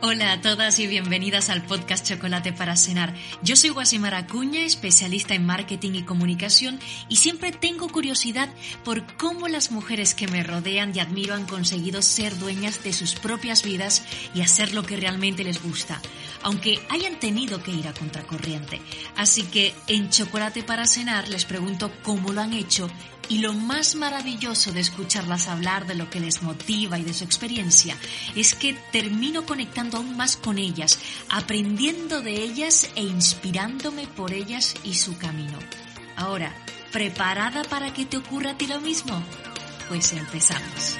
Hola a todas y bienvenidas al podcast Chocolate para Cenar. Yo soy Guasimar Acuña, especialista en marketing y comunicación y siempre tengo curiosidad por cómo las mujeres que me rodean y admiro han conseguido ser dueñas de sus propias vidas y hacer lo que realmente les gusta, aunque hayan tenido que ir a contracorriente. Así que en Chocolate para Cenar les pregunto cómo lo han hecho y lo más maravilloso de escucharlas hablar de lo que les motiva y de su experiencia es que termino conectando aún más con ellas, aprendiendo de ellas e inspirándome por ellas y su camino. Ahora, ¿preparada para que te ocurra a ti lo mismo? Pues empezamos.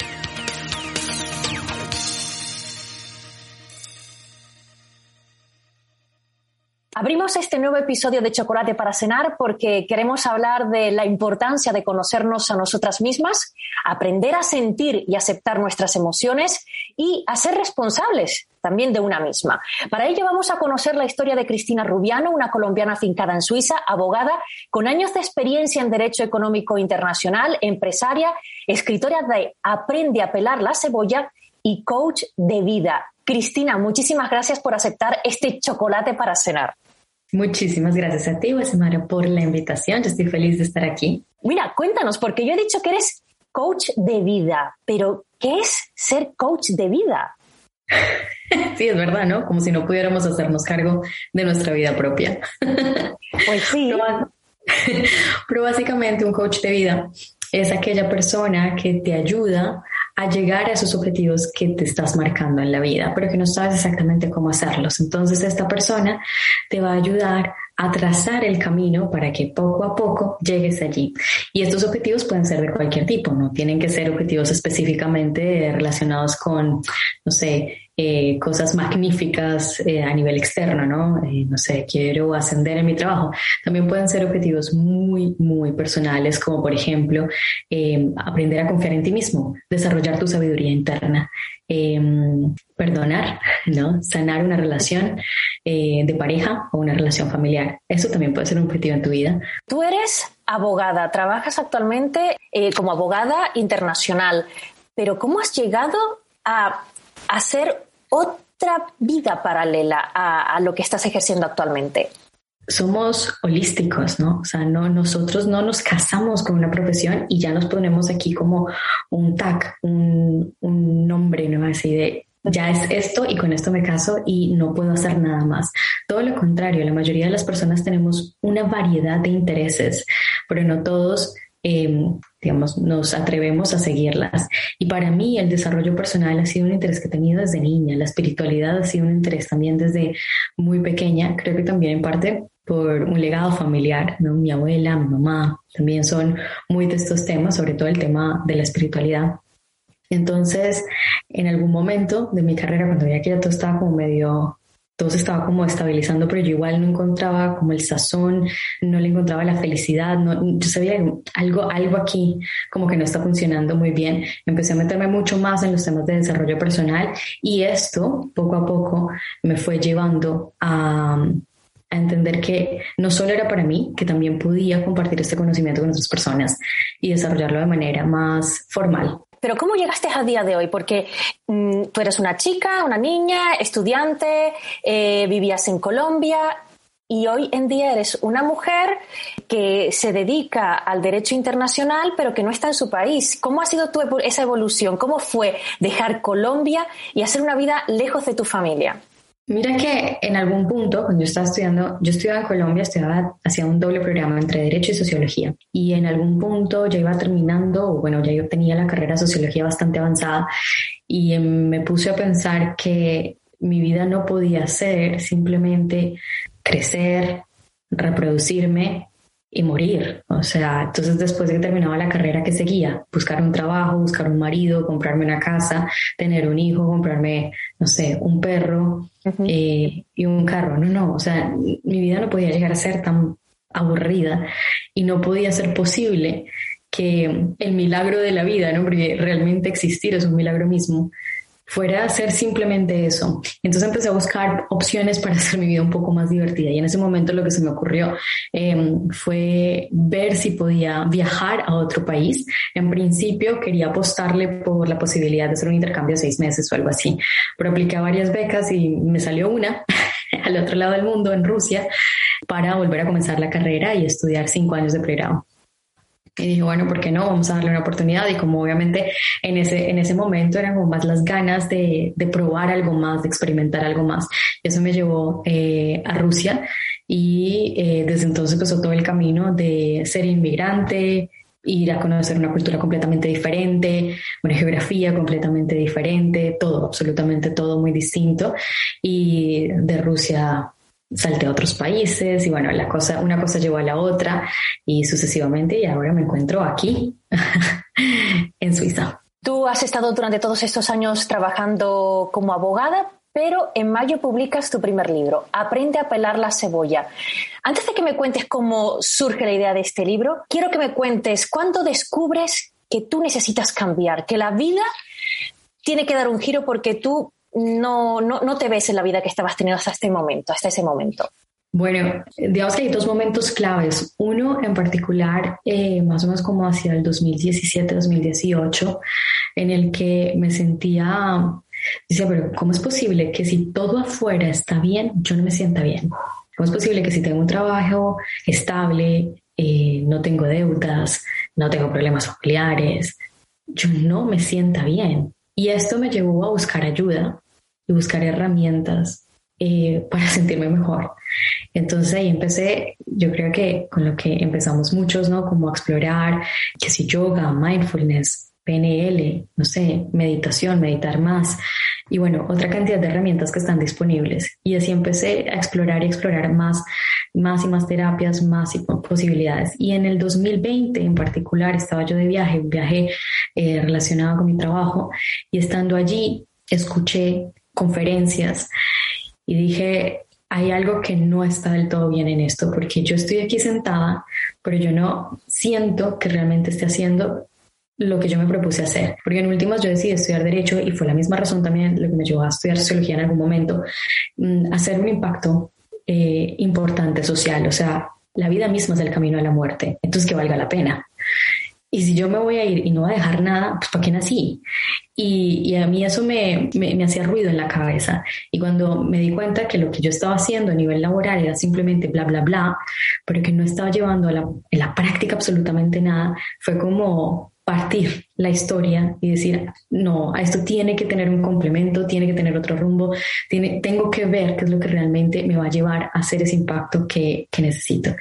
Abrimos este nuevo episodio de Chocolate para Cenar porque queremos hablar de la importancia de conocernos a nosotras mismas, aprender a sentir y aceptar nuestras emociones y a ser responsables también de una misma. Para ello vamos a conocer la historia de Cristina Rubiano, una colombiana afincada en Suiza, abogada con años de experiencia en Derecho Económico Internacional, empresaria, escritora de Aprende a pelar la cebolla y coach de vida. Cristina, muchísimas gracias por aceptar este chocolate para cenar. Muchísimas gracias a ti, Guasimara, por la invitación. Yo estoy feliz de estar aquí. Mira, cuéntanos, porque yo he dicho que eres coach de vida, pero ¿qué es ser coach de vida? Sí, es verdad, ¿no? Como si no pudiéramos hacernos cargo de nuestra vida propia. Pues sí. Pero, pero básicamente un coach de vida es aquella persona que te ayuda a llegar a esos objetivos que te estás marcando en la vida, pero que no sabes exactamente cómo hacerlos. Entonces esta persona te va a ayudar a el camino para que poco a poco llegues allí. Y estos objetivos pueden ser de cualquier tipo, no tienen que ser objetivos específicamente relacionados con, no sé, eh, cosas magníficas eh, a nivel externo, ¿no? Eh, no sé, quiero ascender en mi trabajo. También pueden ser objetivos muy, muy personales, como por ejemplo aprender a confiar en ti mismo, desarrollar tu sabiduría interna, perdonar, ¿no? Sanar una relación de pareja o una relación familiar. Eso también puede ser un objetivo en tu vida. Tú eres abogada, trabajas actualmente como abogada internacional, pero ¿cómo has llegado a hacer otra vida paralela a, lo que estás ejerciendo actualmente? Somos holísticos, ¿no? O sea, no, nosotros no nos casamos con una profesión y ya nos ponemos aquí como un tag, un, un nombre, ¿no? Así de, ya es esto y con esto me caso y no puedo hacer nada más. Todo lo contrario, la mayoría de las personas tenemos una variedad de intereses, pero no todos Em, digamos, nos atrevemos a seguirlas. Y para mí el desarrollo personal ha sido un interés que he tenido desde niña, la espiritualidad ha sido un interés también desde muy pequeña, creo que también en parte por un legado familiar, ¿no? mi abuela, mi mamá, también son muy de estos temas, sobre todo el tema de la espiritualidad. Entonces, en algún momento de mi carrera, cuando veía que ya todo estaba como medio todo se estaba como estabilizando, pero yo igual no encontraba como el sazón, no le encontraba la felicidad, no, yo sabía algo, algo aquí como que no está funcionando muy bien. Empecé a meterme mucho más en los temas de desarrollo personal y esto poco a poco me fue llevando a, a entender que no solo era para mí, que también podía compartir este conocimiento con otras personas y desarrollarlo de manera más formal. Pero ¿cómo llegaste a día de hoy? Porque mm, tú eres una chica, una niña, estudiante, eh, vivías en Colombia y hoy en día eres una mujer que se dedica al derecho internacional pero que no está en su país. ¿Cómo ha sido tu, esa evolución? ¿Cómo fue dejar Colombia y hacer una vida lejos de tu familia? Mira que en algún punto, cuando yo estaba estudiando, yo estudiaba en Colombia, estudiaba, hacía un doble programa entre Derecho y Sociología. Y en algún punto ya iba terminando, o bueno, ya yo tenía la carrera de Sociología bastante avanzada, y em, me puse a pensar que mi vida no podía ser simplemente crecer, reproducirme y morir. O sea, entonces después de que terminaba la carrera, que seguía? Buscar un trabajo, buscar un marido, comprarme una casa, tener un hijo, comprarme, no sé, un perro eh, y un carro. No, no, o sea, mi vida no podía llegar a ser tan aburrida y no podía ser posible que el milagro de la vida, ¿no? Porque realmente existir es un milagro mismo, fuera a simplemente eso. Entonces empecé a buscar opciones para hacer mi vida un poco más divertida y en ese momento lo que se me ocurrió em, fue ver si podía viajar a otro país. En principio quería apostarle por la posibilidad de hacer un intercambio de seis meses o algo así, pero apliqué varias becas y me salió una al otro lado del mundo, en Rusia, para volver a comenzar la carrera y estudiar cinco años de pregrado. Y dije, bueno, ¿por qué no? Vamos a darle una oportunidad. Y como obviamente en ese, en ese momento eran como más las ganas de, de probar algo más, de experimentar algo más. Eso me llevó eh, a Rusia y eh, desde entonces empezó todo el camino de ser inmigrante, ir a conocer una cultura completamente diferente, una geografía completamente diferente, todo, absolutamente todo muy distinto. Y de Rusia salté a otros países y bueno, la cosa, una cosa llevó a la otra y sucesivamente y ahora me encuentro aquí, en Suiza. Tú has estado durante todos estos años trabajando como abogada, pero en mayo publicas tu primer libro, Aprende a pelar la cebolla. Antes de que me cuentes cómo surge la idea de este libro, quiero que me cuentes cuándo descubres que tú necesitas cambiar, que la vida tiene que dar un giro porque tú no, no, no te ves en la vida que estabas teniendo hasta este momento, hasta ese momento? Bueno, digamos que hay dos momentos claves. Uno en particular, eh, más o menos como hacia el 2017-2018, en el que me sentía, decía, pero ¿cómo es posible que si todo afuera está bien, yo no me sienta bien? ¿Cómo es posible que si tengo un trabajo estable, eh, no tengo deudas, no tengo problemas familiares, yo no me sienta bien? Y esto me llevó a buscar ayuda y buscar herramientas eh, para sentirme mejor. Entonces ahí empecé, yo creo que con lo que empezamos muchos, ¿no? Como a explorar, que si yoga, mindfulness, PNL, no sé, meditación, meditar más. Y bueno, otra cantidad de herramientas que están disponibles. Y así empecé a explorar y explorar más, más y más terapias, más posibilidades. Y en el 2020 en particular estaba yo de viaje, un viaje eh, relacionado con mi trabajo. Y estando allí, escuché conferencias y dije, hay algo que no está del todo bien en esto, porque yo estoy aquí sentada, pero yo no siento que realmente esté haciendo lo que yo me propuse hacer. Porque en últimas yo decidí estudiar derecho y fue la misma razón también lo que me llevó a estudiar sociología en algún momento, mm, hacer un impacto eh, importante social. O sea, la vida misma es el camino a la muerte, entonces que valga la pena. Y si yo me voy a ir y no voy a dejar nada, pues ¿para qué nací? Y, y a mí eso me, me, hacía ruido en la cabeza. Y cuando me di cuenta que lo que yo estaba haciendo a nivel laboral era simplemente bla, bla, bla, pero que no estaba llevando a en la práctica absolutamente nada, fue como partir la historia y decir, no, a esto tiene que tener un complemento, tiene que tener otro rumbo, tiene, tengo que ver qué es lo que realmente me va a llevar a hacer ese impacto que, que necesito.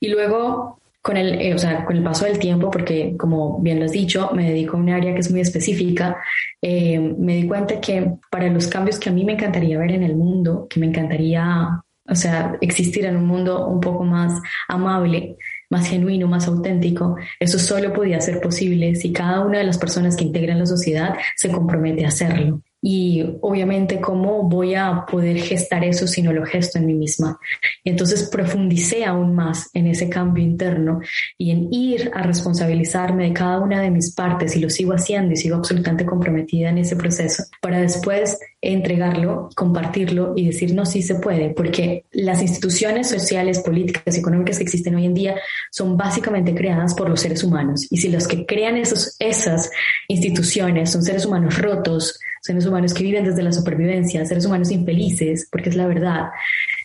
Y luego con el, eh, o sea, con el paso del tiempo, porque como bien lo has dicho, me dedico a un área que es muy específica, eh, me di cuenta que para los cambios que a mí me encantaría ver en el mundo, que me encantaría, o sea, existir en un mundo un poco más amable, más genuino, más auténtico, eso solo podía ser posible si cada una de las personas que integran la sociedad se compromete a hacerlo y obviamente cómo voy a poder gestar eso si no lo gesto en mí misma. Y entonces profundicé aún más en ese cambio interno y en ir a responsabilizarme de cada una de mis partes y lo sigo haciendo y sigo absolutamente comprometida en ese proceso para después entregarlo, compartirlo y decir no, sí se puede, porque las instituciones sociales, políticas, económicas que existen hoy en día son básicamente creadas por los seres humanos y si los que crean esos, esas instituciones son seres humanos rotos, seres humanos que viven desde la supervivencia, seres humanos infelices, porque es la verdad.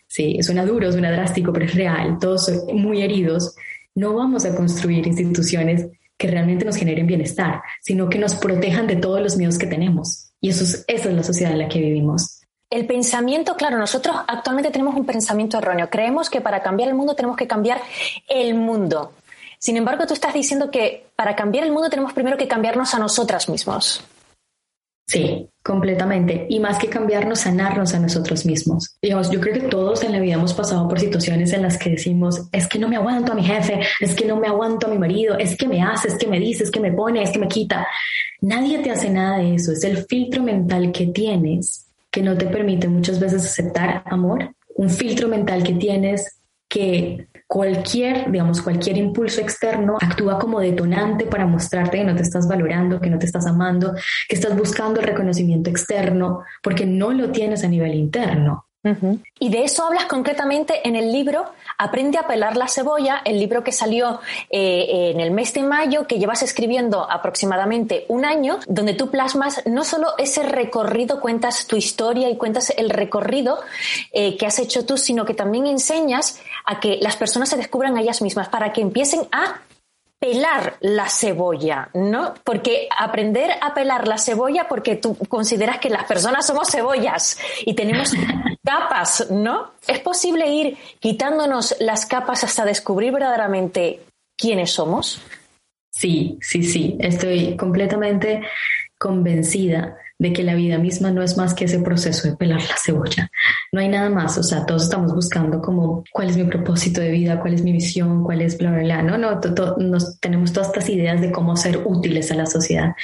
Sí, suena duro, suena drástico, pero es real. Todos son muy heridos. No vamos a construir instituciones que realmente nos generen bienestar, sino que nos protejan de todos los miedos que tenemos. Y eso es, esa es la sociedad en la que vivimos. El pensamiento, claro, nosotros actualmente tenemos un pensamiento erróneo. Creemos que para cambiar el mundo tenemos que cambiar el mundo. Sin embargo, tú estás diciendo que para cambiar el mundo tenemos primero que cambiarnos a nosotras mismos. Sí, completamente. Y más que cambiarnos, sanarnos a nosotros mismos. Digamos, yo creo que todos en la vida hemos pasado por situaciones en las que decimos, es que no me aguanto a mi jefe, es que no me aguanto a mi marido, es que me hace, es que me dice, es que me pone, es que me quita. Nadie te hace nada de eso. Es el filtro mental que tienes que no te permite muchas veces aceptar amor. Un filtro mental que tienes que cualquier, digamos, cualquier impulso externo actúa como detonante para mostrarte que no te estás valorando, que no te estás amando, que estás buscando el reconocimiento externo, porque no lo tienes a nivel interno. Y de eso hablas concretamente en el libro Aprende a pelar la cebolla, el libro que salió eh, en el mes de mayo, que llevas escribiendo aproximadamente un año, donde tú plasmas no solo ese recorrido, cuentas tu historia y cuentas el recorrido eh, que has hecho tú, sino que también enseñas a que las personas se descubran a ellas mismas para que empiecen a pelar la cebolla, ¿no? Porque aprender a pelar la cebolla porque tú consideras que las personas somos cebollas y tenemos capas, ¿no? ¿Es posible ir quitándonos las capas hasta descubrir verdaderamente quiénes somos? Sí, sí, sí, estoy completamente convencida de que la vida misma no es más que ese proceso de pelar la cebolla. No hay nada más, o sea, todos estamos buscando como cuál es mi propósito de vida, cuál es mi visión, cuál es bla, bla. No, no, nos, tenemos todas estas ideas de cómo ser útiles a la sociedad,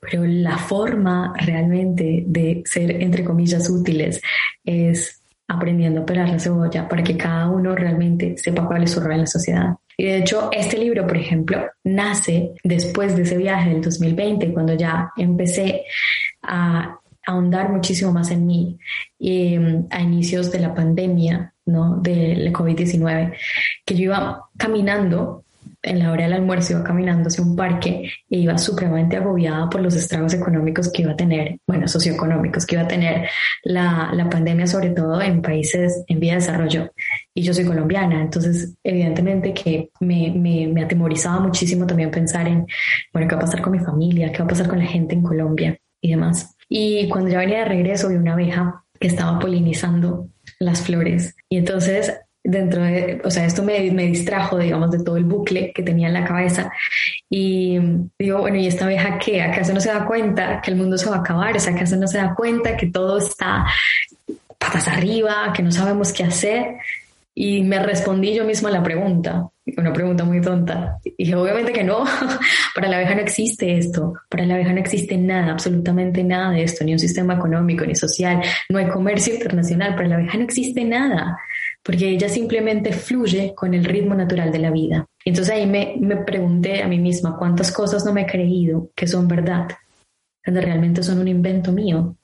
pero la forma realmente de ser, entre comillas, útiles es aprendiendo a pelar la cebolla para que cada uno realmente sepa cuál es su rol en la sociedad. Y de hecho, este libro, por ejemplo, nace después de ese viaje del 2020, cuando ya empecé a ahondar muchísimo más en mí em, a inicios de la pandemia, ¿no? De la COVID-19, que yo iba caminando en la hora del almuerzo iba caminando hacia un parque e iba supremamente agobiada por los estragos económicos que iba a tener, bueno, socioeconómicos que iba a tener la, la pandemia, sobre todo en países en vía de desarrollo. Y yo soy colombiana, entonces evidentemente que me, me, me atemorizaba muchísimo también pensar en, bueno, ¿qué va a pasar con mi familia? ¿Qué va a pasar con la gente en Colombia? Y demás. Y cuando ya venía de regreso vi una abeja que estaba polinizando las flores. Y entonces dentro de, o sea, esto me, me, distrajo, digamos, de todo el bucle que tenía en la cabeza. Y digo, bueno, ¿y esta abeja qué? ¿Acaso no se da cuenta que el mundo se va a acabar? ¿Acaso no se da cuenta que todo está patas arriba, que no sabemos qué hacer? Y me respondí yo misma la pregunta, una pregunta muy tonta. Y dije, obviamente que no, para la abeja no existe esto, para la abeja no existe nada, absolutamente nada de esto, ni un sistema económico, ni social, no hay comercio internacional, para la abeja no existe nada porque ella simplemente fluye con el ritmo natural de la vida. entonces ahí me, me pregunté a mí misma cuántas cosas no me he creído que son verdad, cuando realmente son un invento mío,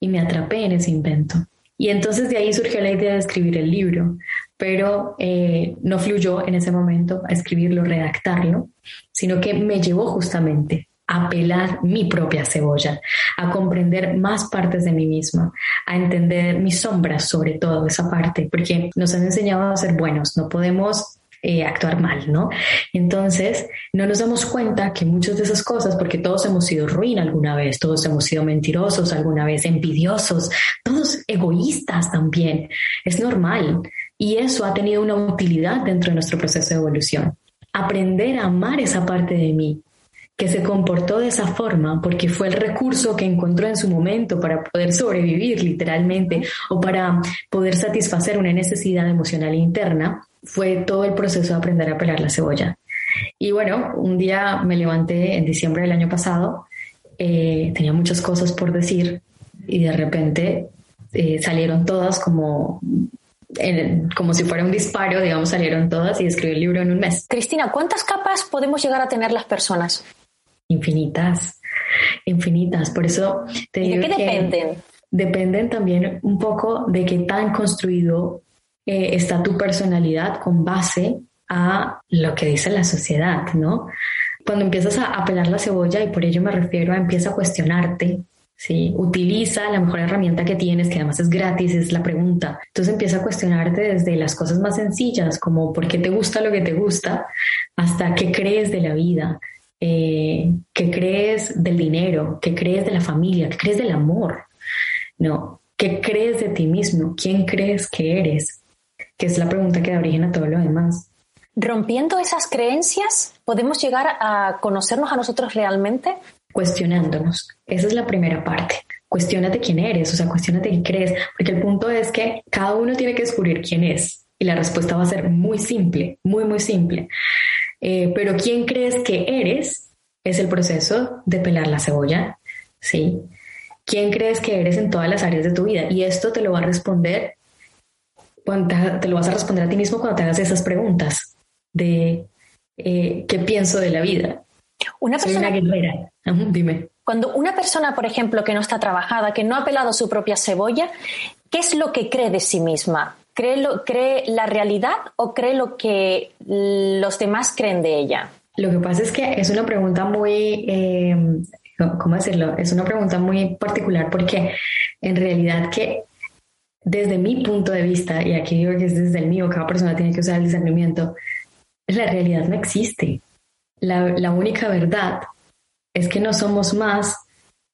y me atrapé en ese invento. Y entonces de ahí surgió la idea de escribir el libro, pero eh, no fluyó en ese momento a escribirlo, redactarlo, sino que me llevó justamente a pelar mi propia cebolla, a comprender más partes de mí misma, a entender mis sombras sobre todo esa parte, porque nos han enseñado a ser buenos, no podemos eh, actuar mal, ¿no? Entonces, no nos damos cuenta que muchas de esas cosas, porque todos hemos sido ruin alguna vez, todos hemos sido mentirosos alguna vez, envidiosos, todos egoístas también, es normal. Y eso ha tenido una utilidad dentro de nuestro proceso de evolución. Aprender a amar esa parte de mí, que se comportó de esa forma porque fue el recurso que encontró en su momento para poder sobrevivir literalmente o para poder satisfacer una necesidad emocional interna, fue todo el proceso de aprender a pelar la cebolla. Y bueno, un día me levanté en diciembre del año pasado, eh, tenía muchas cosas por decir y de repente eh, salieron todas como como si fuera un disparo, digamos, salieron todas y escribí el libro en un mes. Cristina, ¿cuántas capas podemos llegar a tener las personas? infinitas, infinitas. Por eso te digo ¿De qué dependen? Dependen también un poco de qué tan construido eh, está tu personalidad con base a lo que dice la sociedad, ¿no? Cuando empiezas a, a pelar la cebolla, y por ello me refiero a empieza a cuestionarte, ¿sí? Utiliza la mejor herramienta que tienes, que además es gratis, es la pregunta. Entonces empieza a cuestionarte desde las cosas más sencillas, como por qué te gusta lo que te gusta, hasta qué crees de la vida, eh, ¿qué crees del dinero? ¿Qué crees de la familia? ¿Qué crees del amor? ¿No? ¿Qué crees de ti mismo? ¿Quién crees que eres? Que es la pregunta que da origen a todo lo demás. Rompiendo esas creencias, ¿podemos llegar a conocernos a nosotros realmente? Cuestionándonos. Esa es la primera parte. Cuestiónate quién eres, o sea, cuestionate qué crees, porque el punto es que cada uno tiene que descubrir quién es y la respuesta va a ser muy simple, muy, muy simple. Eh, pero quién crees que eres es el proceso de pelar la cebolla, ¿sí? ¿Quién crees que eres en todas las áreas de tu vida? Y esto te lo va a responder, te lo vas a responder a ti mismo cuando te hagas esas preguntas de eh, qué pienso de la vida. Una persona, Soy una guerrera. dime. Cuando una persona, por ejemplo, que no está trabajada, que no ha pelado su propia cebolla, ¿qué es lo que cree de sí misma? ¿Cree, lo, ¿Cree la realidad o cree lo que los demás creen de ella? Lo que pasa es que es una pregunta muy, eh, ¿cómo decirlo? Es una pregunta muy particular porque en realidad que desde mi punto de vista, y aquí digo que es desde el mío, cada persona tiene que usar el discernimiento, la realidad no existe. La, única verdad es que no somos más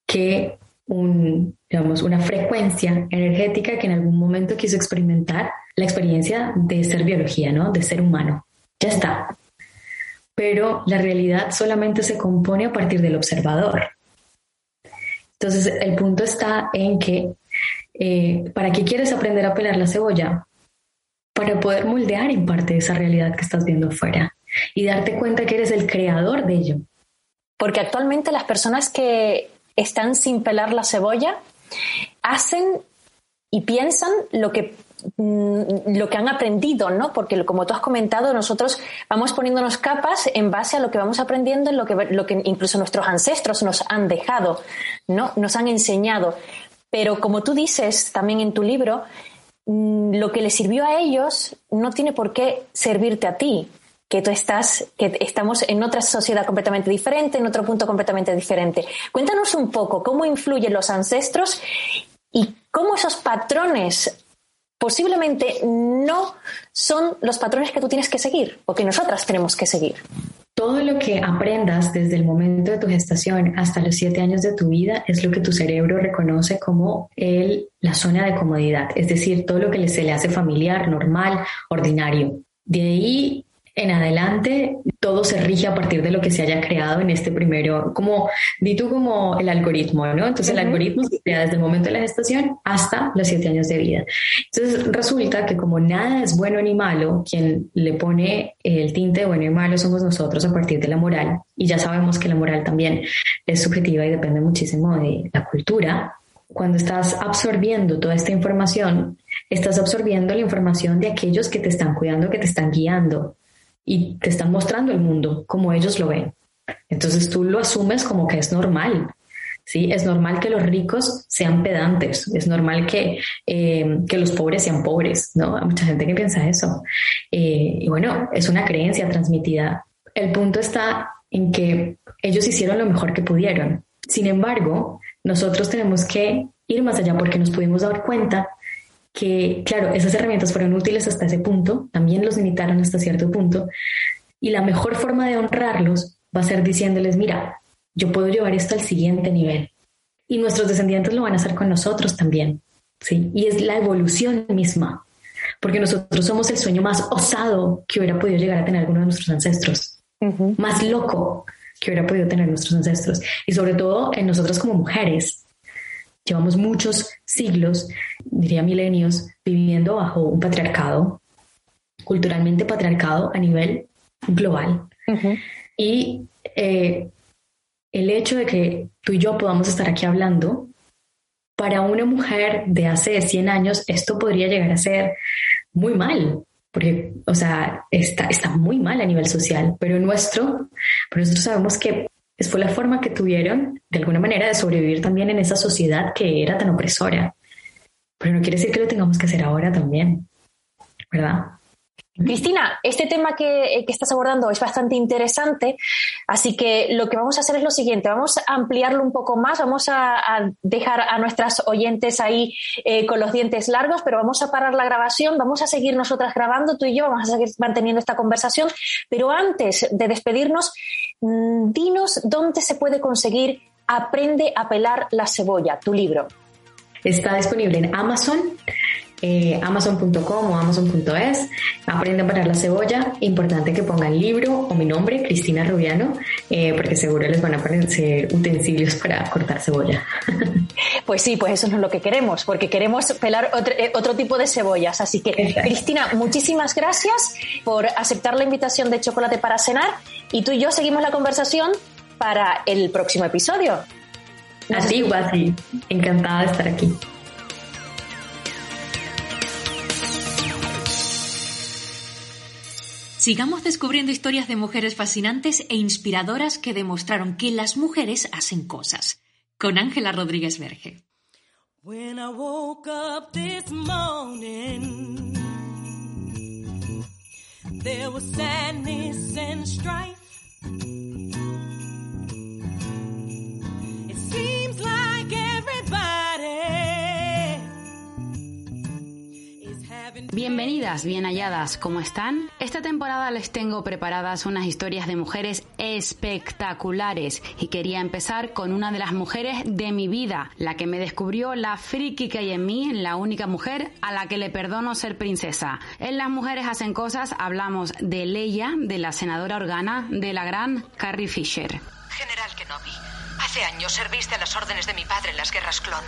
que una frecuencia energética que en algún momento quiso experimentar la experiencia de ser biología, ¿no? De ser humano. Ya está. Pero la realidad solamente se compone a partir del observador. Entonces, el punto está en que, eh, ¿para qué quieres aprender a pelar la cebolla? Para poder moldear en parte esa realidad que estás viendo afuera y darte cuenta que eres el creador de ello. Porque actualmente las personas que están sin pelar la cebolla hacen y piensan lo que mm, lo que han aprendido, ¿no? Porque como tú has comentado, nosotros vamos poniéndonos capas en base a lo que vamos aprendiendo, en lo que, lo que incluso nuestros ancestros nos han dejado, ¿no? Nos han enseñado. Pero como tú dices también en tu libro, mm, lo que les sirvió a ellos no tiene por qué servirte a ti que tú estás, que estamos en otra sociedad completamente diferente, en otro punto completamente diferente. Cuéntanos un poco cómo influyen los ancestros y cómo esos patrones posiblemente no son los patrones que tú tienes que seguir o que nosotras tenemos que seguir. Todo lo que aprendas desde el momento de tu gestación hasta los siete años de tu vida es lo que tu cerebro reconoce como el, la zona de comodidad, es decir, todo lo que se le hace familiar, normal, ordinario. De ahí en adelante todo se rige a partir de lo que se haya creado en este primero, como di tú como el algoritmo, ¿no? Entonces el algoritmo se crea desde el momento de la gestación hasta los siete años de vida. Entonces resulta que como nada es bueno ni malo, quien le pone el tinte de bueno y malo somos nosotros a partir de la moral. Y ya sabemos que la moral también es subjetiva y depende muchísimo de la cultura. Cuando estás absorbiendo toda esta información, estás absorbiendo la información de aquellos que te están cuidando, que te están guiando, y te están mostrando el mundo como ellos lo ven. Entonces tú lo asumes como que es normal. ¿sí? Es normal que los ricos sean pedantes, es normal que, eh, que los pobres sean pobres, ¿no? Hay mucha gente que piensa eso. Eh, y bueno, es una creencia transmitida. El punto está en que ellos hicieron lo mejor que pudieron. Sin embargo, nosotros tenemos que ir más allá porque nos pudimos dar cuenta que, claro, esas herramientas fueron útiles hasta ese punto, también los limitaron hasta cierto punto, y la mejor forma de honrarlos va a ser diciéndoles, mira, yo puedo llevar esto al siguiente nivel. Y nuestros descendientes lo van a hacer con nosotros también, ¿sí? Y es la evolución misma, porque nosotros somos el sueño más osado que hubiera podido llegar a tener alguno de nuestros ancestros, más loco que hubiera podido tener nuestros ancestros, y sobre todo en nosotras como mujeres, Llevamos muchos siglos, diría milenios, viviendo bajo un patriarcado, culturalmente patriarcado a nivel global. Y eh, el hecho de que tú y yo podamos estar aquí hablando, para una mujer de hace 100 años, esto podría llegar a ser muy mal, porque, o sea, está, está muy mal a nivel social, pero nuestro, pero nosotros sabemos que fue la forma que tuvieron, de alguna manera, de sobrevivir también en esa sociedad que era tan opresora. Pero no quiere decir que lo tengamos que hacer ahora también, ¿verdad? Cristina, este tema que, estás abordando es bastante interesante, así que lo que vamos a hacer es lo siguiente, vamos a ampliarlo un poco más, vamos a, dejar a nuestras oyentes ahí eh, con los dientes largos, pero vamos a parar la grabación, vamos a seguir nosotras grabando, tú y yo vamos a seguir manteniendo esta conversación, pero antes de despedirnos, dinos dónde se puede conseguir Aprende a pelar la cebolla, tu libro. Está disponible en Amazon eh, amazon.com o amazon.es. Aprende a parar la cebolla. Importante que pongan libro o mi nombre, Cristina Rubiano, eh, porque seguro les van a aparecer utensilios para cortar cebolla. Pues sí, pues eso no es lo que queremos, porque queremos pelar otro, eh, otro tipo de cebollas. Así que, Cristina, muchísimas gracias por aceptar la invitación de Chocolate para Cenar y tú y yo seguimos la conversación para el próximo episodio. Así, Guasi. Encantada de estar aquí. Sigamos descubriendo historias de mujeres fascinantes e inspiradoras que demostraron que las mujeres hacen cosas. Con Ángela Rodríguez Verge. When I woke up this morning, there was sadness and strife. Bienvenidas, bien halladas, ¿cómo están? Esta temporada les tengo preparadas unas historias de mujeres espectaculares y quería empezar con una de las mujeres de mi vida, la que me descubrió la friki que hay en mí, la única mujer a la que le perdono ser princesa. En Las Mujeres Hacen Cosas hablamos de Leia, de la senadora organa, de la gran Carrie Fisher. General Kenobi, hace años serviste a las órdenes de mi padre en las guerras clon.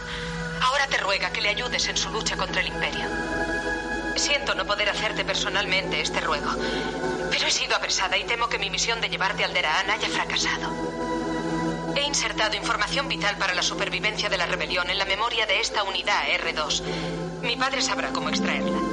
Ahora te ruega que le ayudes en su lucha contra el imperio. Siento no poder hacerte personalmente este ruego, pero he sido apresada y temo que mi misión de llevarte al Deraan haya fracasado. He insertado información vital para la supervivencia de la rebelión en la memoria de esta unidad R2. Mi padre sabrá cómo extraerla.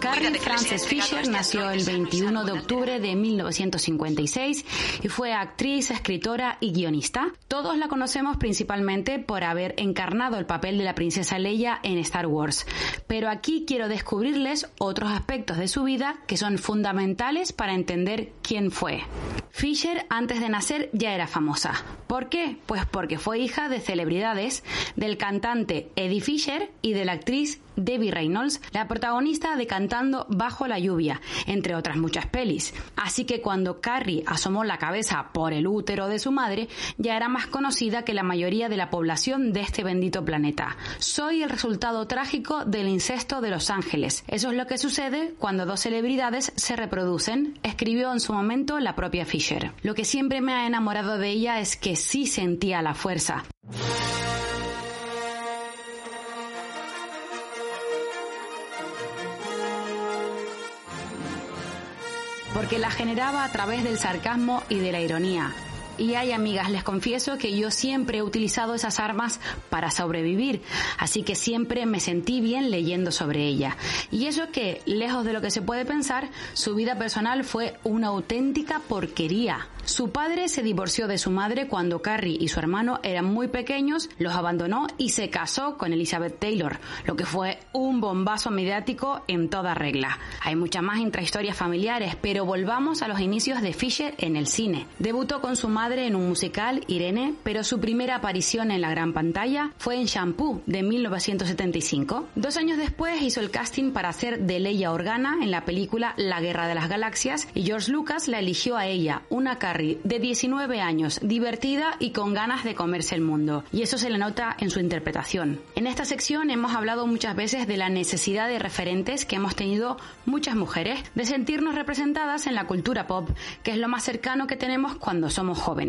Carrie Frances Fisher nació el 21 de octubre de 1956 y fue actriz, escritora y guionista. Todos la conocemos principalmente por haber encarnado el papel de la princesa Leia en Star Wars, pero aquí quiero descubrirles otros aspectos de su vida que son fundamentales para entender quién fue. Fisher antes de nacer ya era famosa. ¿Por qué? Pues porque fue hija de celebridades, del cantante Eddie Fisher y de la actriz Debbie Reynolds, la protagonista de Cantando bajo la lluvia, entre otras muchas pelis. Así que cuando Carrie asomó la cabeza por el útero de su madre, ya era más conocida que la mayoría de la población de este bendito planeta. Soy el resultado trágico del incesto de Los Ángeles. Eso es lo que sucede cuando dos celebridades se reproducen, escribió en su momento la propia Fisher. Lo que siempre me ha enamorado de ella es que sí sentía la fuerza. Porque la generaba a través del sarcasmo y de la ironía. Y hay amigas, les confieso que yo siempre he utilizado esas armas para sobrevivir, así que siempre me sentí bien leyendo sobre ella. Y eso que, lejos de lo que se puede pensar, su vida personal fue una auténtica porquería. Su padre se divorció de su madre cuando Carrie y su hermano eran muy pequeños, los abandonó y se casó con Elizabeth Taylor, lo que fue un bombazo mediático en toda regla. Hay muchas más intrahistorias familiares, pero volvamos a los inicios de Fisher en el cine. Debutó con su madre en un musical, Irene, pero su primera aparición en la gran pantalla fue en Shampoo de 1975. Dos años después hizo el casting para hacer de Leia Organa en la película La Guerra de las Galaxias y George Lucas la eligió a ella, una de 19 años, divertida y con ganas de comerse el mundo. Y eso se le nota en su interpretación. En esta sección hemos hablado muchas veces de la necesidad de referentes que hemos tenido muchas mujeres, de sentirnos representadas en la cultura pop, que es lo más cercano que tenemos cuando somos jóvenes.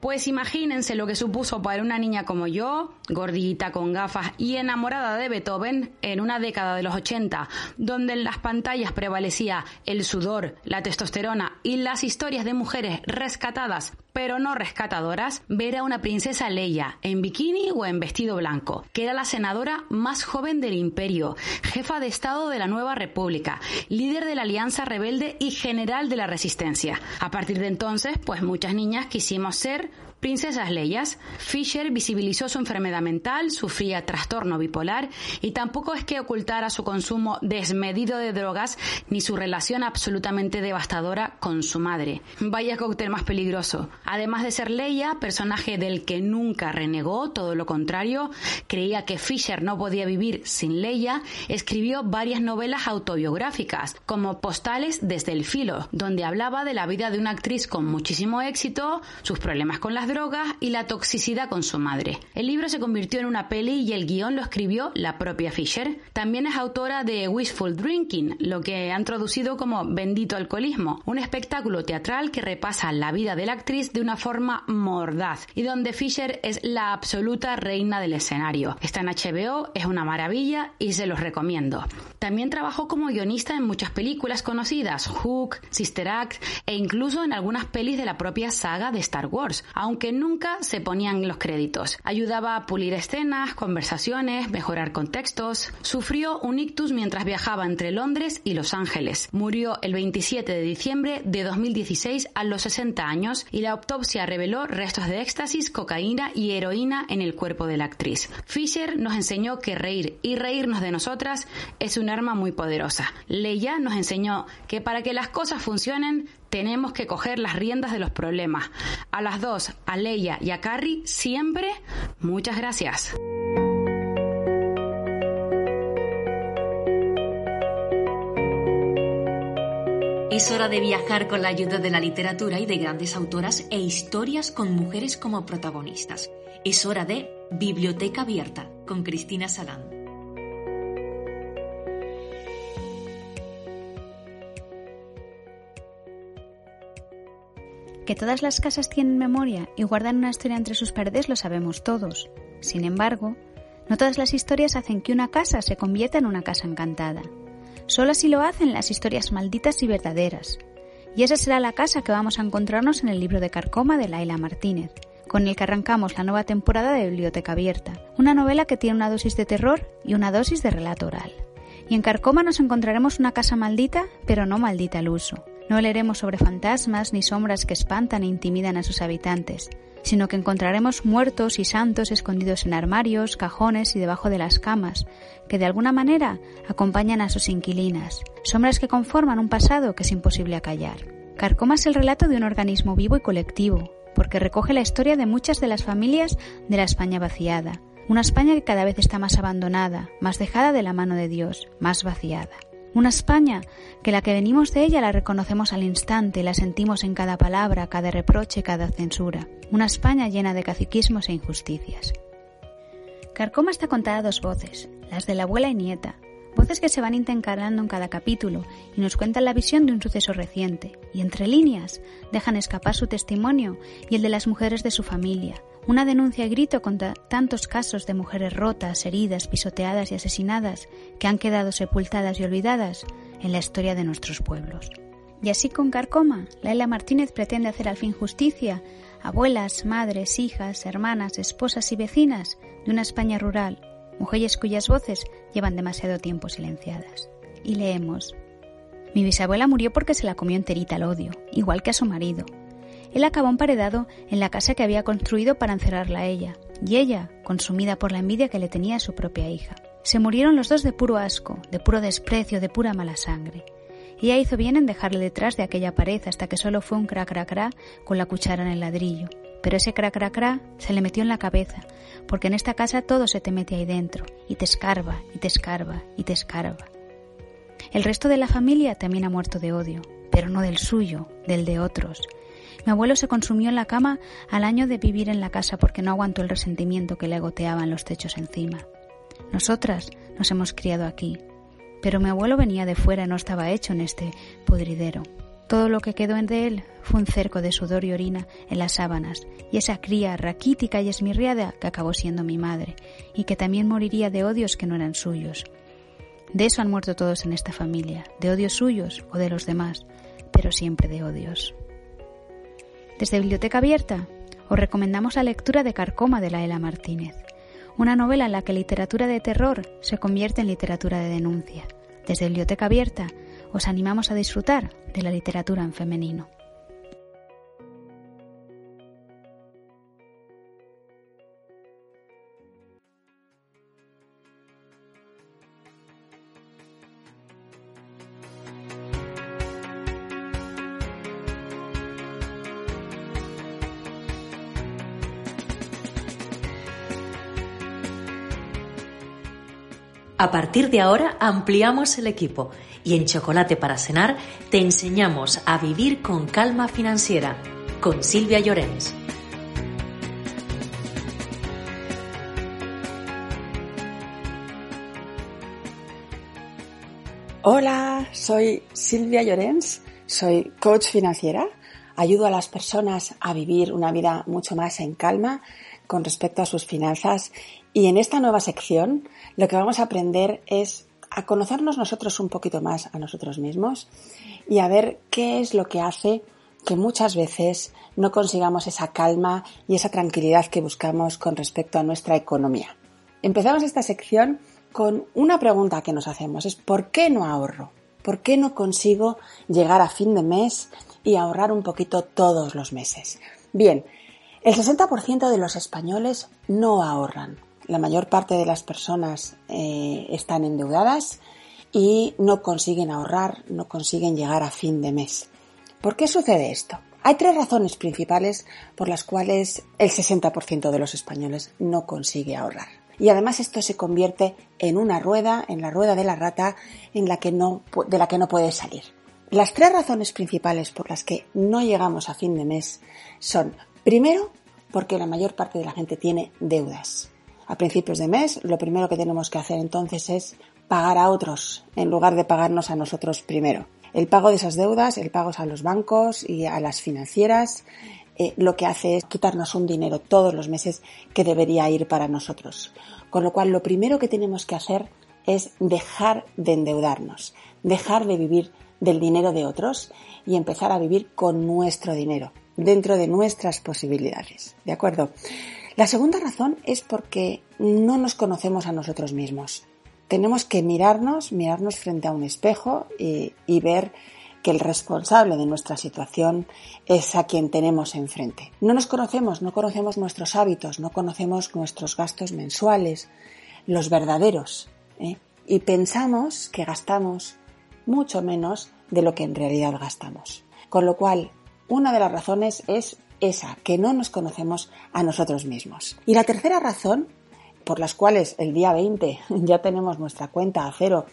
Pues imagínense lo que supuso para una niña como yo, gordita, con gafas y enamorada de Beethoven, en una década de los 80, donde en las pantallas prevalecía el sudor, la testosterona y las historias de mujeres rescatadas pero no rescatadoras, ver a una princesa Leia en bikini o en vestido blanco, que era la senadora más joven del imperio, jefa de Estado de la nueva República, líder de la Alianza Rebelde y general de la Resistencia. A partir de entonces, pues muchas niñas quisimos ser Princesas Leias, Fisher visibilizó su enfermedad mental, sufría trastorno bipolar y tampoco es que ocultara su consumo desmedido de drogas ni su relación absolutamente devastadora con su madre. Vaya cóctel más peligroso. Además de ser Leia, personaje del que nunca renegó, todo lo contrario, creía que Fisher no podía vivir sin Leia, escribió varias novelas autobiográficas, como Postales desde el filo, donde hablaba de la vida de una actriz con muchísimo éxito, sus problemas con las drogas y la toxicidad con su madre. El libro se convirtió en una peli y el guion lo escribió la propia Fisher. También es autora de Wishful Drinking, lo que han traducido como Bendito Alcoholismo, un espectáculo teatral que repasa la vida de la actriz de una forma mordaz y donde Fisher es la absoluta reina del escenario. Está en HBO, es una maravilla y se los recomiendo. También trabajó como guionista en muchas películas conocidas, Hook, Sister Act e incluso en algunas pelis de la propia saga de Star Wars, aunque nunca se ponían los créditos. Ayudaba a pulir escenas, conversaciones, mejorar contextos. Sufrió un ictus mientras viajaba entre Londres y Los Ángeles. Murió el 27 de diciembre de 2016 a los 60 años y la autopsia reveló restos de éxtasis, cocaína y heroína en el cuerpo de la actriz. Fisher nos enseñó que reír y reírnos de nosotras es un arma muy poderosa. Leia nos enseñó que para que las cosas funcionen tenemos que coger las riendas de los problemas. A las dos, a Leia y a Carrie, siempre muchas gracias. Es hora de viajar con la ayuda de la literatura y de grandes autoras e historias con mujeres como protagonistas. Es hora de Biblioteca Abierta con Cristina Salán. Que todas las casas tienen memoria y guardan una historia entre sus paredes lo sabemos todos. Sin embargo, no todas las historias hacen que una casa se convierta en una casa encantada. Solo así lo hacen las historias malditas y verdaderas. Y esa será la casa que vamos a encontrarnos en el libro de Carcoma de Laila Martínez, con el que arrancamos la nueva temporada de Biblioteca Abierta, una novela que tiene una dosis de terror y una dosis de relato oral. Y en Carcoma nos encontraremos una casa maldita, pero no maldita al uso. No leeremos sobre fantasmas ni sombras que espantan e intimidan a sus habitantes, sino que encontraremos muertos y santos escondidos en armarios, cajones y debajo de las camas, que de alguna manera acompañan a sus inquilinas, sombras que conforman un pasado que es imposible acallar. Carcoma es el relato de un organismo vivo y colectivo, porque recoge la historia de muchas de las familias de la España vaciada, una España que cada vez está más abandonada, más dejada de la mano de Dios, más vaciada. Una España que la que venimos de ella la reconocemos al instante, la sentimos en cada palabra, cada reproche, cada censura. Una España llena de caciquismos e injusticias. Carcoma está contada dos voces, las de la abuela y nieta, voces que se van intercalando en cada capítulo y nos cuentan la visión de un suceso reciente, y entre líneas dejan escapar su testimonio y el de las mujeres de su familia, una denuncia y grito contra tantos casos de mujeres rotas, heridas, pisoteadas y asesinadas que han quedado sepultadas y olvidadas en la historia de nuestros pueblos. Y así con Carcoma, Laila Martínez pretende hacer al fin justicia a abuelas, madres, hijas, hermanas, esposas y vecinas de una España rural, mujeres cuyas voces llevan demasiado tiempo silenciadas. Y leemos. Mi bisabuela murió porque se la comió enterita el odio, igual que a su marido, él acabó emparedado en la casa que había construido para encerrarla a ella, y ella, consumida por la envidia que le tenía a su propia hija. Se murieron los dos de puro asco, de puro desprecio, de pura mala sangre. Ella hizo bien en dejarle detrás de aquella pared hasta que solo fue un cra cra cra con la cuchara en el ladrillo. Pero ese cra cra cra se le metió en la cabeza, porque en esta casa todo se te mete ahí dentro, y te escarba, y te escarba, y te escarba. El resto de la familia también ha muerto de odio, pero no del suyo, del de otros, mi abuelo se consumió en la cama al año de vivir en la casa porque no aguantó el resentimiento que le goteaban los techos encima. Nosotras nos hemos criado aquí, pero mi abuelo venía de fuera y no estaba hecho en este podridero. Todo lo que quedó de él fue un cerco de sudor y orina en las sábanas, y esa cría raquítica y esmirriada que acabó siendo mi madre, y que también moriría de odios que no eran suyos. De eso han muerto todos en esta familia, de odios suyos o de los demás, pero siempre de odios. Desde Biblioteca Abierta os recomendamos la lectura de Carcoma de la Ela Martínez, una novela en la que literatura de terror se convierte en literatura de denuncia. Desde Biblioteca Abierta os animamos a disfrutar de la literatura en femenino. A partir de ahora ampliamos el equipo y en Chocolate para Cenar te enseñamos a vivir con calma financiera. Con Silvia Llorens. Hola, soy Silvia Llorens, soy coach financiera, ayudo a las personas a vivir una vida mucho más en calma con respecto a sus finanzas y en esta nueva sección lo que vamos a aprender es a conocernos nosotros un poquito más a nosotros mismos y a ver qué es lo que hace que muchas veces no consigamos esa calma y esa tranquilidad que buscamos con respecto a nuestra economía. Empezamos esta sección con una pregunta que nos hacemos, es ¿por qué no ahorro? ¿Por qué no consigo llegar a fin de mes y ahorrar un poquito todos los meses? Bien, el 60% de los españoles no ahorran. La mayor parte de las personas eh, están endeudadas y no consiguen ahorrar, no consiguen llegar a fin de mes. ¿Por qué sucede esto? Hay tres razones principales por las cuales el 60% de los españoles no consigue ahorrar y además esto se convierte en una rueda, en la rueda de la rata, en la que de la que no puede salir. Las tres razones principales por las que no llegamos a fin de mes son, primero, porque la mayor parte de la gente tiene deudas. A principios de mes, lo primero que tenemos que hacer entonces es pagar a otros en lugar de pagarnos a nosotros primero. El pago de esas deudas, el pago a los bancos y a las financieras, eh, lo que hace es quitarnos un dinero todos los meses que debería ir para nosotros. Con lo cual, lo primero que tenemos que hacer es dejar de endeudarnos, dejar de vivir del dinero de otros y empezar a vivir con nuestro dinero, dentro de nuestras posibilidades. ¿De acuerdo? La segunda razón es porque no nos conocemos a nosotros mismos. Tenemos que mirarnos, mirarnos frente a un espejo y, ver que el responsable de nuestra situación es a quien tenemos enfrente. No nos conocemos, no conocemos nuestros hábitos, no conocemos nuestros gastos mensuales, los verdaderos, ¿eh? y pensamos que gastamos mucho menos de lo que en realidad gastamos. Con lo cual, una de las razones es esa, que no nos conocemos a nosotros mismos. Y la tercera razón por las cuales el día 20 ya tenemos nuestra cuenta a cero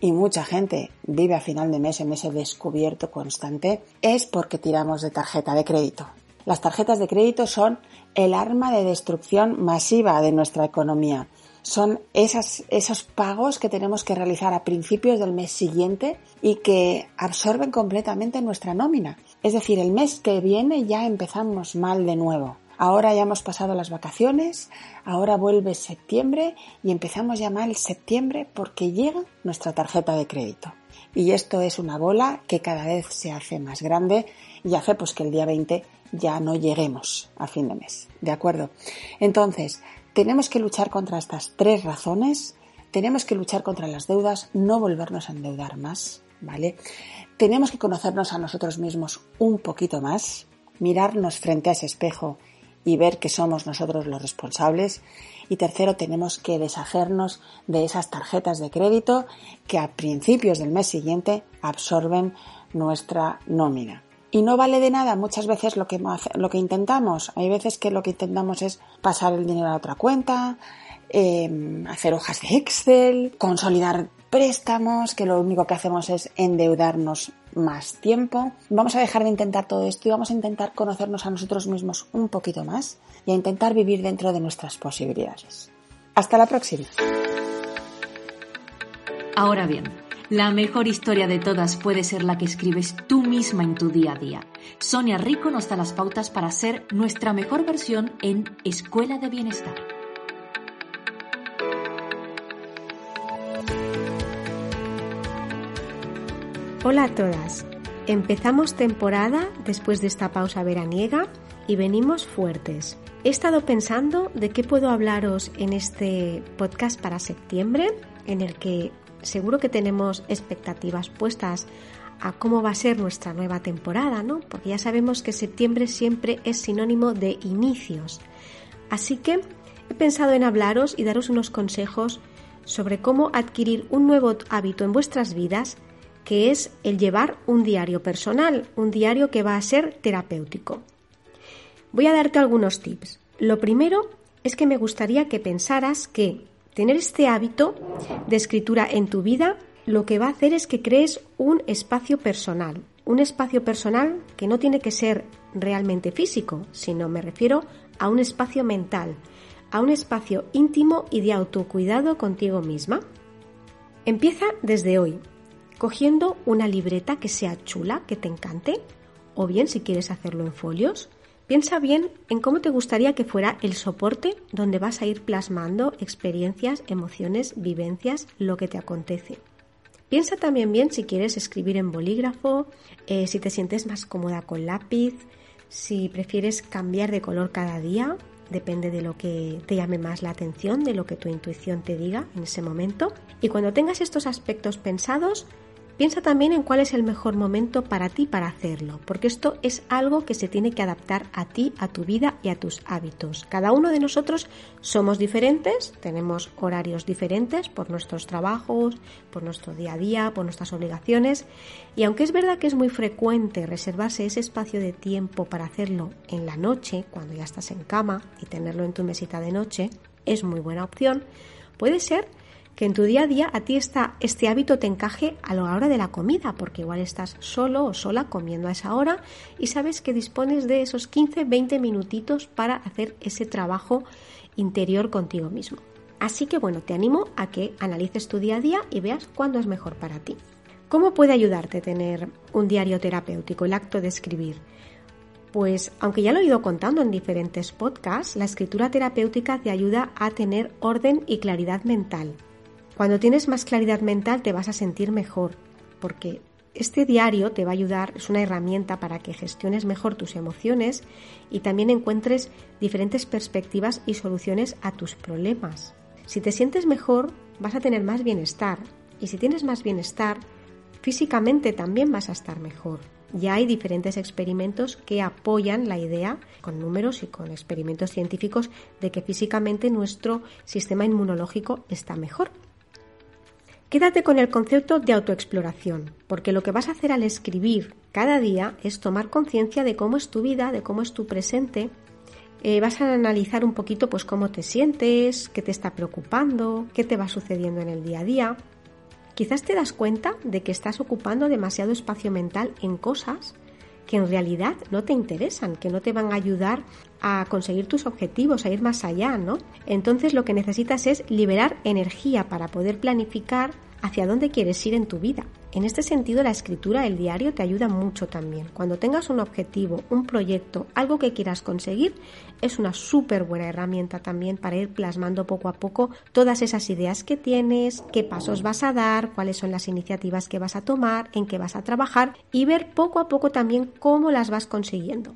y mucha gente vive a final de mes en ese descubierto constante, es porque tiramos de tarjeta de crédito. Las tarjetas de crédito son el arma de destrucción masiva de nuestra economía. Son esos pagos que tenemos que realizar a principios del mes siguiente y que absorben completamente nuestra nómina. Es decir, el mes que viene ya empezamos mal de nuevo. Ahora ya hemos pasado las vacaciones, ahora vuelve septiembre y empezamos ya mal septiembre porque llega nuestra tarjeta de crédito. Y esto es una bola que cada vez se hace más grande y hace pues que el día 20 ya no lleguemos a fin de mes. ¿De acuerdo? Entonces, tenemos que luchar contra estas tres razones. Tenemos que luchar contra las deudas, no volvernos a endeudar más, ¿vale? Tenemos que conocernos a nosotros mismos un poquito más, mirarnos frente a ese espejo y ver que somos nosotros los responsables. Y tercero, tenemos que deshacernos de esas tarjetas de crédito que a principios del mes siguiente absorben nuestra nómina. Y no vale de nada muchas veces lo que, lo que intentamos. Hay veces que lo que intentamos es pasar el dinero a otra cuenta, em, hacer hojas de Excel, consolidar préstamos, que lo único que hacemos es endeudarnos más tiempo. Vamos a dejar de intentar todo esto y vamos a intentar conocernos a nosotros mismos un poquito más y a intentar vivir dentro de nuestras posibilidades. Hasta la próxima. Ahora bien, la mejor historia de todas puede ser la que escribes tú misma en tu día a día. Sonia Rico nos da las pautas para ser nuestra mejor versión en Escuela de Bienestar. Hola a todas. Empezamos temporada después de esta pausa veraniega y venimos fuertes. He estado pensando de qué puedo hablaros en este podcast para septiembre, en el que seguro que tenemos expectativas puestas a cómo va a ser nuestra nueva temporada, ¿no? Porque ya sabemos que septiembre siempre es sinónimo de inicios. Así que he pensado en hablaros y daros unos consejos sobre cómo adquirir un nuevo hábito en vuestras vidas que es el llevar un diario personal, un diario que va a ser terapéutico. Voy a darte algunos tips. Lo primero es que me gustaría que pensaras que tener este hábito de escritura en tu vida lo que va a hacer es que crees un espacio personal, un espacio personal que no tiene que ser realmente físico, sino me refiero a un espacio mental, a un espacio íntimo y de autocuidado contigo misma. Empieza desde hoy, cogiendo una libreta que sea chula, que te encante, o bien si quieres hacerlo en folios, piensa bien en cómo te gustaría que fuera el soporte donde vas a ir plasmando experiencias, emociones, vivencias, lo que te acontece. Piensa también bien si quieres escribir en bolígrafo, eh, si te sientes más cómoda con lápiz, si prefieres cambiar de color cada día, depende de lo que te llame más la atención, de lo que tu intuición te diga en ese momento. Y cuando tengas estos aspectos pensados, Piensa también en cuál es el mejor momento para ti para hacerlo, porque esto es algo que se tiene que adaptar a ti, a tu vida y a tus hábitos. Cada uno de nosotros somos diferentes, tenemos horarios diferentes por nuestros trabajos, por nuestro día a día, por nuestras obligaciones, y aunque es verdad que es muy frecuente reservarse ese espacio de tiempo para hacerlo en la noche, cuando ya estás en cama y tenerlo en tu mesita de noche, es muy buena opción, puede ser que en tu día a día a ti este hábito te encaje a la hora de la comida, porque igual estás solo o sola comiendo a esa hora y sabes que dispones de esos 15-20 minutitos para hacer ese trabajo interior contigo mismo. Así que bueno, te animo a que analices tu día a día y veas cuándo es mejor para ti. ¿Cómo puede ayudarte tener un diario terapéutico, el acto de escribir? Pues aunque ya lo he ido contando en diferentes podcasts, la escritura terapéutica te ayuda a tener orden y claridad mental, cuando tienes más claridad mental te vas a sentir mejor, porque este diario te va a ayudar, es una herramienta para que gestiones mejor tus emociones y también encuentres diferentes perspectivas y soluciones a tus problemas. Si te sientes mejor, vas a tener más bienestar y si tienes más bienestar, físicamente también vas a estar mejor. Ya hay diferentes experimentos que apoyan la idea, con números y con experimentos científicos, de que físicamente nuestro sistema inmunológico está mejor. Quédate con el concepto de autoexploración, porque lo que vas a hacer al escribir cada día es tomar conciencia de cómo es tu vida, de cómo es tu presente. Eh, vas a analizar un poquito pues cómo te sientes, qué te está preocupando, qué te va sucediendo en el día a día. Quizás te das cuenta de que estás ocupando demasiado espacio mental en cosas que en realidad no te interesan, que no te van a ayudar a conseguir tus objetivos, a ir más allá, ¿no? Entonces lo que necesitas es liberar energía para poder planificar hacia dónde quieres ir en tu vida. En este sentido, la escritura, el diario, te ayuda mucho también. Cuando tengas un objetivo, un proyecto, algo que quieras conseguir, es una súper buena herramienta también para ir plasmando poco a poco todas esas ideas que tienes, qué pasos vas a dar, cuáles son las iniciativas que vas a tomar, en qué vas a trabajar y ver poco a poco también cómo las vas consiguiendo.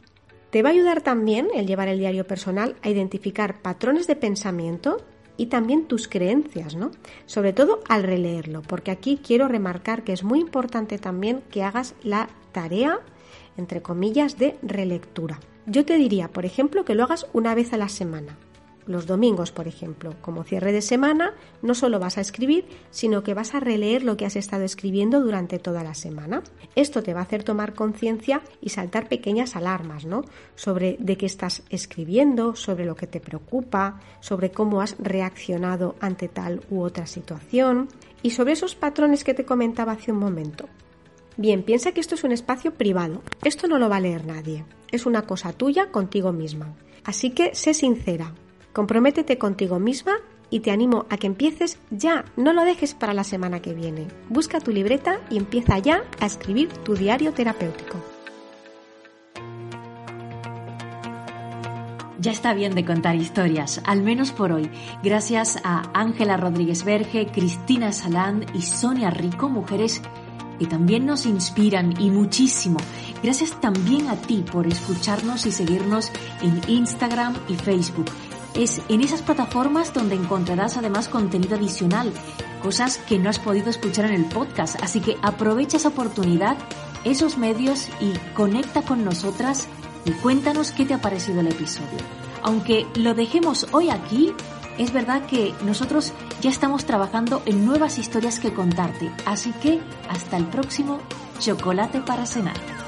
Te va a ayudar también el llevar el diario personal a identificar patrones de pensamiento y también tus creencias, ¿no? Sobre todo al releerlo, porque aquí quiero remarcar que es muy importante también que hagas la tarea, entre comillas, de relectura. Yo te diría, por ejemplo, que lo hagas una vez a la semana los domingos, por ejemplo, como cierre de semana, no solo vas a escribir, sino que vas a releer lo que has estado escribiendo durante toda la semana. Esto te va a hacer tomar conciencia y saltar pequeñas alarmas, ¿no? Sobre de qué estás escribiendo, sobre lo que te preocupa, sobre cómo has reaccionado ante tal u otra situación y sobre esos patrones que te comentaba hace un momento. Bien, piensa que esto es un espacio privado. Esto no lo va a leer nadie. Es una cosa tuya contigo misma. Así que sé sincera, Comprométete contigo misma y te animo a que empieces ya, no lo dejes para la semana que viene. Busca tu libreta y empieza ya a escribir tu diario terapéutico. Ya está bien de contar historias, al menos por hoy. Gracias a Ángela Rodríguez Verge, Cristina Salán y Sonia Rico, mujeres que también nos inspiran y muchísimo. Gracias también a ti por escucharnos y seguirnos en Instagram y Facebook. Es en esas plataformas donde encontrarás además contenido adicional, cosas que no has podido escuchar en el podcast. Así que aprovecha esa oportunidad, esos medios y conecta con nosotras y cuéntanos qué te ha parecido el episodio. Aunque lo dejemos hoy aquí, es verdad que nosotros ya estamos trabajando en nuevas historias que contarte. Así que hasta el próximo Chocolate para cenar.